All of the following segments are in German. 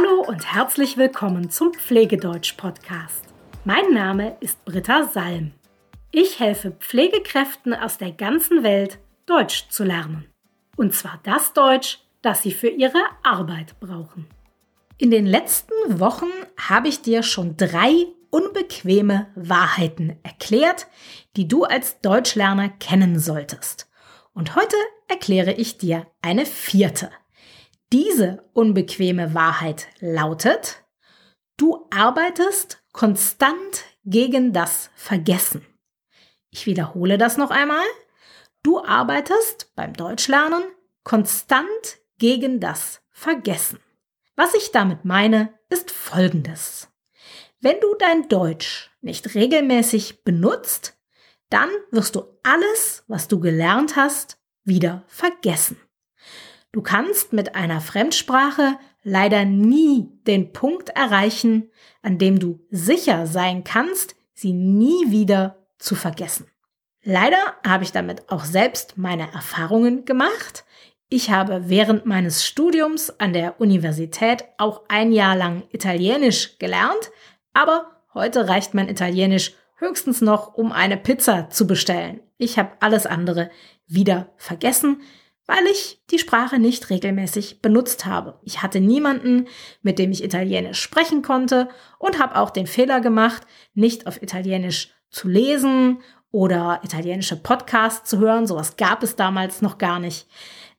Hallo und herzlich willkommen zum Pflegedeutsch-Podcast. Mein Name ist Britta Salm. Ich helfe Pflegekräften aus der ganzen Welt, Deutsch zu lernen. Und zwar das Deutsch, das sie für ihre Arbeit brauchen. In den letzten Wochen habe ich dir schon drei unbequeme Wahrheiten erklärt, die du als Deutschlerner kennen solltest. Und heute erkläre ich dir eine vierte. Diese unbequeme Wahrheit lautet, du arbeitest konstant gegen das Vergessen. Ich wiederhole das noch einmal. Du arbeitest beim Deutschlernen konstant gegen das Vergessen. Was ich damit meine, ist Folgendes. Wenn du dein Deutsch nicht regelmäßig benutzt, dann wirst du alles, was du gelernt hast, wieder vergessen. Du kannst mit einer Fremdsprache leider nie den Punkt erreichen, an dem du sicher sein kannst, sie nie wieder zu vergessen. Leider habe ich damit auch selbst meine Erfahrungen gemacht. Ich habe während meines Studiums an der Universität auch ein Jahr lang Italienisch gelernt, aber heute reicht mein Italienisch höchstens noch, um eine Pizza zu bestellen. Ich habe alles andere wieder vergessen, weil ich die Sprache nicht regelmäßig benutzt habe. Ich hatte niemanden, mit dem ich Italienisch sprechen konnte und habe auch den Fehler gemacht, nicht auf Italienisch zu lesen oder italienische Podcasts zu hören. Sowas gab es damals noch gar nicht.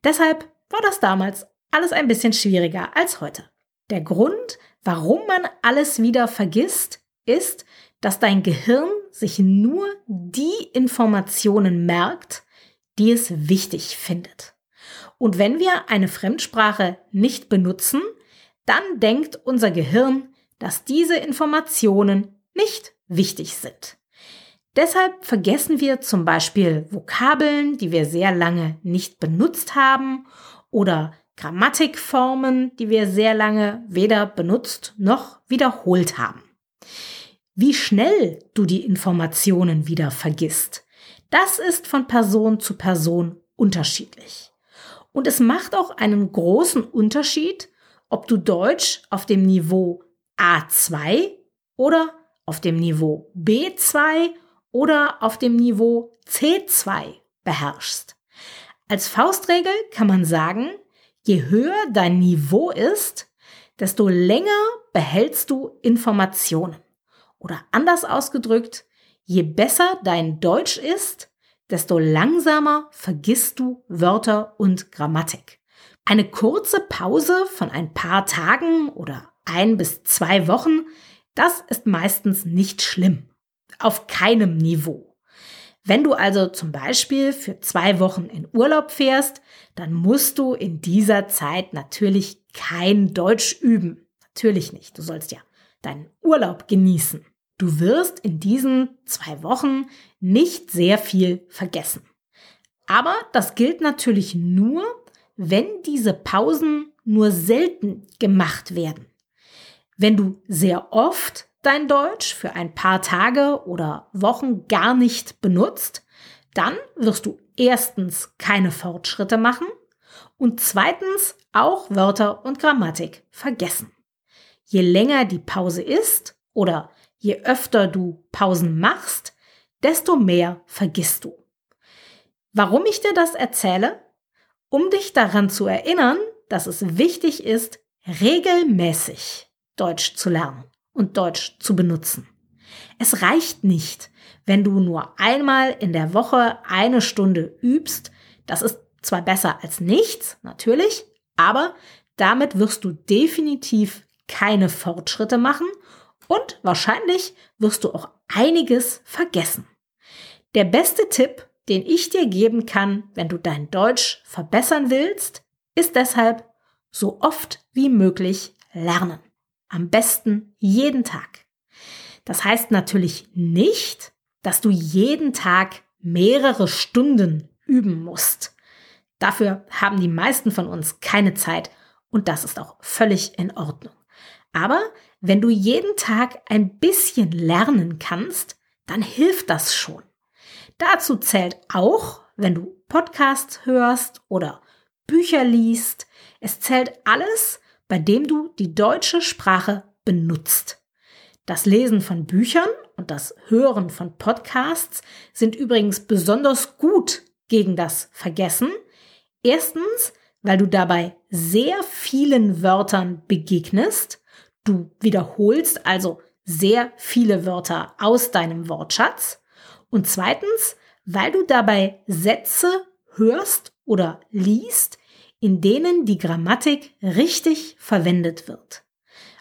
Deshalb war das damals alles ein bisschen schwieriger als heute. Der Grund, warum man alles wieder vergisst, ist, dass dein Gehirn sich nur die Informationen merkt, die es wichtig findet. Und wenn wir eine Fremdsprache nicht benutzen, dann denkt unser Gehirn, dass diese Informationen nicht wichtig sind. Deshalb vergessen wir zum Beispiel Vokabeln, die wir sehr lange nicht benutzt haben oder Grammatikformen, die wir sehr lange weder benutzt noch wiederholt haben. Wie schnell du die Informationen wieder vergisst, das ist von Person zu Person unterschiedlich. Und es macht auch einen großen Unterschied, ob du Deutsch auf dem Niveau A2 oder auf dem Niveau B2 oder auf dem Niveau C2 beherrschst. Als Faustregel kann man sagen, je höher dein Niveau ist, desto länger behältst du Informationen. Oder anders ausgedrückt, je besser dein Deutsch ist, desto langsamer vergisst du Wörter und Grammatik. Eine kurze Pause von ein paar Tagen oder ein bis zwei Wochen, das ist meistens nicht schlimm. Auf keinem Niveau. Wenn du also zum Beispiel für zwei Wochen in Urlaub fährst, dann musst du in dieser Zeit natürlich kein Deutsch üben. Natürlich nicht. Du sollst ja deinen Urlaub genießen. Du wirst in diesen zwei Wochen nicht sehr viel vergessen. Aber das gilt natürlich nur, wenn diese Pausen nur selten gemacht werden. Wenn du sehr oft dein Deutsch für ein paar Tage oder Wochen gar nicht benutzt, dann wirst du erstens keine Fortschritte machen und zweitens auch Wörter und Grammatik vergessen. Je länger die Pause ist oder Je öfter du Pausen machst, desto mehr vergisst du. Warum ich dir das erzähle? Um dich daran zu erinnern, dass es wichtig ist, regelmäßig Deutsch zu lernen und Deutsch zu benutzen. Es reicht nicht, wenn du nur einmal in der Woche eine Stunde übst. Das ist zwar besser als nichts, natürlich, aber damit wirst du definitiv keine Fortschritte machen und wahrscheinlich wirst du auch einiges vergessen. Der beste Tipp, den ich dir geben kann, wenn du dein Deutsch verbessern willst, ist deshalb so oft wie möglich lernen. Am besten jeden Tag. Das heißt natürlich nicht, dass du jeden Tag mehrere Stunden üben musst. Dafür haben die meisten von uns keine Zeit und das ist auch völlig in Ordnung. Aber wenn du jeden Tag ein bisschen lernen kannst, dann hilft das schon. Dazu zählt auch, wenn du Podcasts hörst oder Bücher liest. Es zählt alles, bei dem du die deutsche Sprache benutzt. Das Lesen von Büchern und das Hören von Podcasts sind übrigens besonders gut gegen das Vergessen. Erstens, weil du dabei sehr vielen Wörtern begegnest. Du wiederholst also sehr viele Wörter aus deinem Wortschatz. Und zweitens, weil du dabei Sätze hörst oder liest, in denen die Grammatik richtig verwendet wird.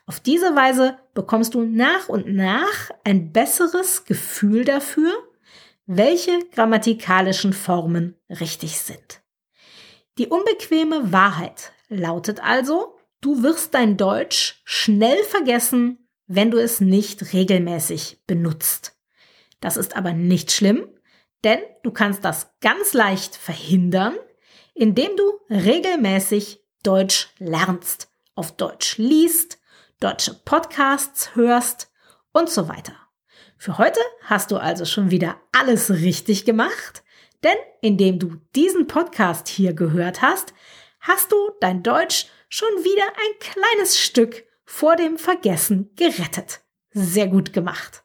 Auf diese Weise bekommst du nach und nach ein besseres Gefühl dafür, welche grammatikalischen Formen richtig sind. Die unbequeme Wahrheit lautet also, du wirst dein Deutsch schnell vergessen, wenn du es nicht regelmäßig benutzt. Das ist aber nicht schlimm, denn du kannst das ganz leicht verhindern, indem du regelmäßig Deutsch lernst, auf Deutsch liest, deutsche Podcasts hörst und so weiter. Für heute hast du also schon wieder alles richtig gemacht, denn indem du diesen Podcast hier gehört hast, hast du dein Deutsch schon wieder ein kleines Stück vor dem Vergessen gerettet. Sehr gut gemacht.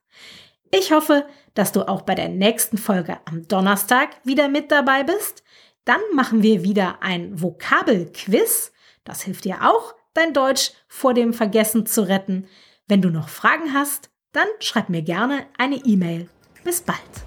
Ich hoffe, dass du auch bei der nächsten Folge am Donnerstag wieder mit dabei bist. Dann machen wir wieder ein Vokabelquiz. Das hilft dir auch, dein Deutsch vor dem Vergessen zu retten. Wenn du noch Fragen hast, dann schreib mir gerne eine E-Mail. Bis bald.